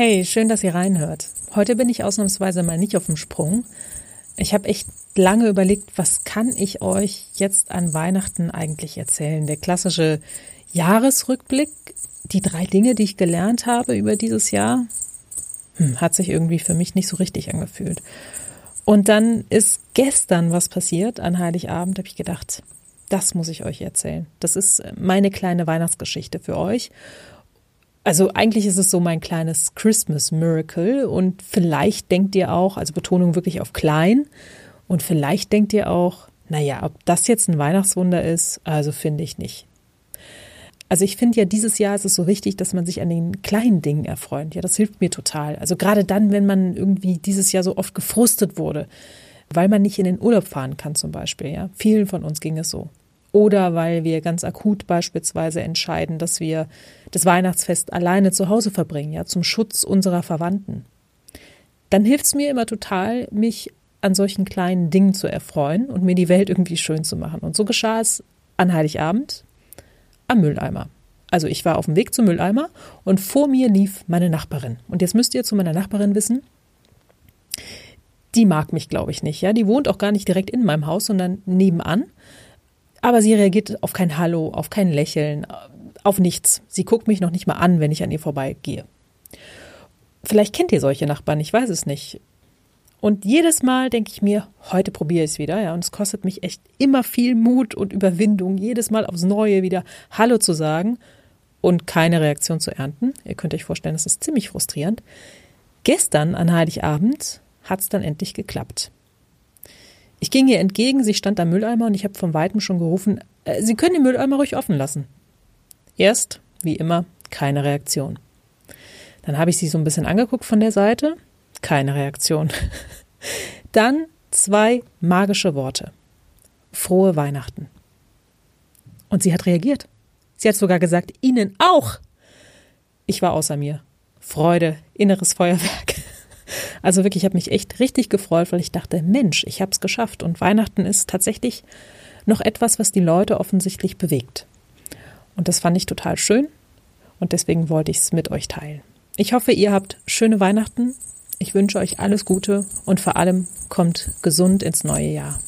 Hey, schön, dass ihr reinhört. Heute bin ich ausnahmsweise mal nicht auf dem Sprung. Ich habe echt lange überlegt, was kann ich euch jetzt an Weihnachten eigentlich erzählen? Der klassische Jahresrückblick, die drei Dinge, die ich gelernt habe über dieses Jahr, hm, hat sich irgendwie für mich nicht so richtig angefühlt. Und dann ist gestern was passiert an Heiligabend, habe ich gedacht, das muss ich euch erzählen. Das ist meine kleine Weihnachtsgeschichte für euch. Also eigentlich ist es so mein kleines Christmas Miracle und vielleicht denkt ihr auch, also Betonung wirklich auf klein und vielleicht denkt ihr auch, naja, ob das jetzt ein Weihnachtswunder ist, also finde ich nicht. Also ich finde ja, dieses Jahr ist es so wichtig, dass man sich an den kleinen Dingen erfreut. Ja, das hilft mir total. Also gerade dann, wenn man irgendwie dieses Jahr so oft gefrustet wurde, weil man nicht in den Urlaub fahren kann zum Beispiel. Ja, vielen von uns ging es so oder weil wir ganz akut beispielsweise entscheiden, dass wir das Weihnachtsfest alleine zu Hause verbringen, ja, zum Schutz unserer Verwandten. Dann hilft es mir immer total, mich an solchen kleinen Dingen zu erfreuen und mir die Welt irgendwie schön zu machen. Und so geschah es an Heiligabend am Mülleimer. Also ich war auf dem Weg zum Mülleimer und vor mir lief meine Nachbarin. Und jetzt müsst ihr zu meiner Nachbarin wissen, die mag mich, glaube ich, nicht. Ja, die wohnt auch gar nicht direkt in meinem Haus, sondern nebenan. Aber sie reagiert auf kein Hallo, auf kein Lächeln, auf nichts. Sie guckt mich noch nicht mal an, wenn ich an ihr vorbeigehe. Vielleicht kennt ihr solche Nachbarn, ich weiß es nicht. Und jedes Mal denke ich mir, heute probiere ich es wieder, ja. Und es kostet mich echt immer viel Mut und Überwindung, jedes Mal aufs Neue wieder Hallo zu sagen und keine Reaktion zu ernten. Ihr könnt euch vorstellen, das ist ziemlich frustrierend. Gestern an Heiligabend hat es dann endlich geklappt. Ich ging ihr entgegen, sie stand am Mülleimer und ich habe von weitem schon gerufen, äh, Sie können den Mülleimer ruhig offen lassen. Erst, wie immer, keine Reaktion. Dann habe ich sie so ein bisschen angeguckt von der Seite, keine Reaktion. Dann zwei magische Worte. Frohe Weihnachten. Und sie hat reagiert. Sie hat sogar gesagt, Ihnen auch. Ich war außer mir. Freude, inneres Feuerwerk. Also wirklich, ich habe mich echt richtig gefreut, weil ich dachte, Mensch, ich habe es geschafft. Und Weihnachten ist tatsächlich noch etwas, was die Leute offensichtlich bewegt. Und das fand ich total schön und deswegen wollte ich es mit euch teilen. Ich hoffe, ihr habt schöne Weihnachten. Ich wünsche euch alles Gute und vor allem kommt gesund ins neue Jahr.